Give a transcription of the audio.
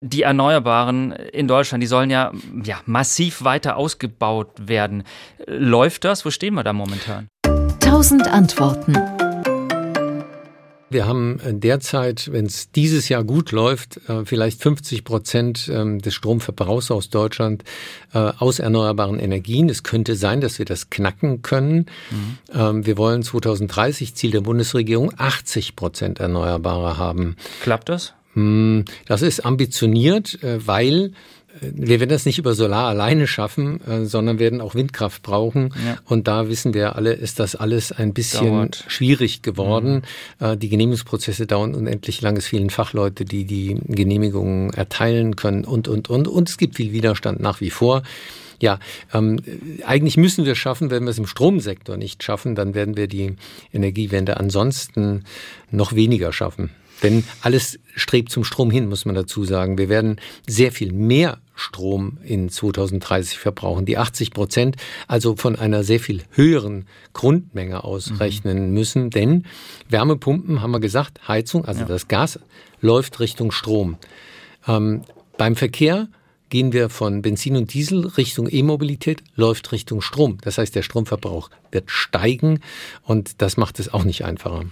die Erneuerbaren in Deutschland, die sollen ja, ja massiv weiter ausgebaut werden. Läuft das? Wo stehen wir da momentan? Tausend Antworten. Wir haben äh, derzeit, wenn es dieses Jahr gut läuft, äh, vielleicht 50 Prozent ähm, des Stromverbrauchs aus Deutschland äh, aus erneuerbaren Energien. Es könnte sein, dass wir das knacken können. Mhm. Wir wollen 2030 Ziel der Bundesregierung 80 Prozent Erneuerbare haben. Klappt das? Hm, das ist ambitioniert, weil wir werden das nicht über Solar alleine schaffen, äh, sondern werden auch Windkraft brauchen. Ja. Und da wissen wir alle, ist das alles ein bisschen Dauert. schwierig geworden. Mhm. Äh, die Genehmigungsprozesse dauern unendlich lang. Es fehlen Fachleute, die die Genehmigungen erteilen können und, und, und. Und es gibt viel Widerstand nach wie vor. Ja, ähm, eigentlich müssen wir es schaffen, wenn wir es im Stromsektor nicht schaffen, dann werden wir die Energiewende ansonsten noch weniger schaffen. Denn alles strebt zum Strom hin, muss man dazu sagen. Wir werden sehr viel mehr Strom in 2030 verbrauchen. Die 80 Prozent also von einer sehr viel höheren Grundmenge ausrechnen mhm. müssen. Denn Wärmepumpen, haben wir gesagt, Heizung, also ja. das Gas läuft Richtung Strom. Ähm, beim Verkehr gehen wir von Benzin und Diesel Richtung E-Mobilität, läuft Richtung Strom. Das heißt, der Stromverbrauch wird steigen und das macht es auch nicht einfacher.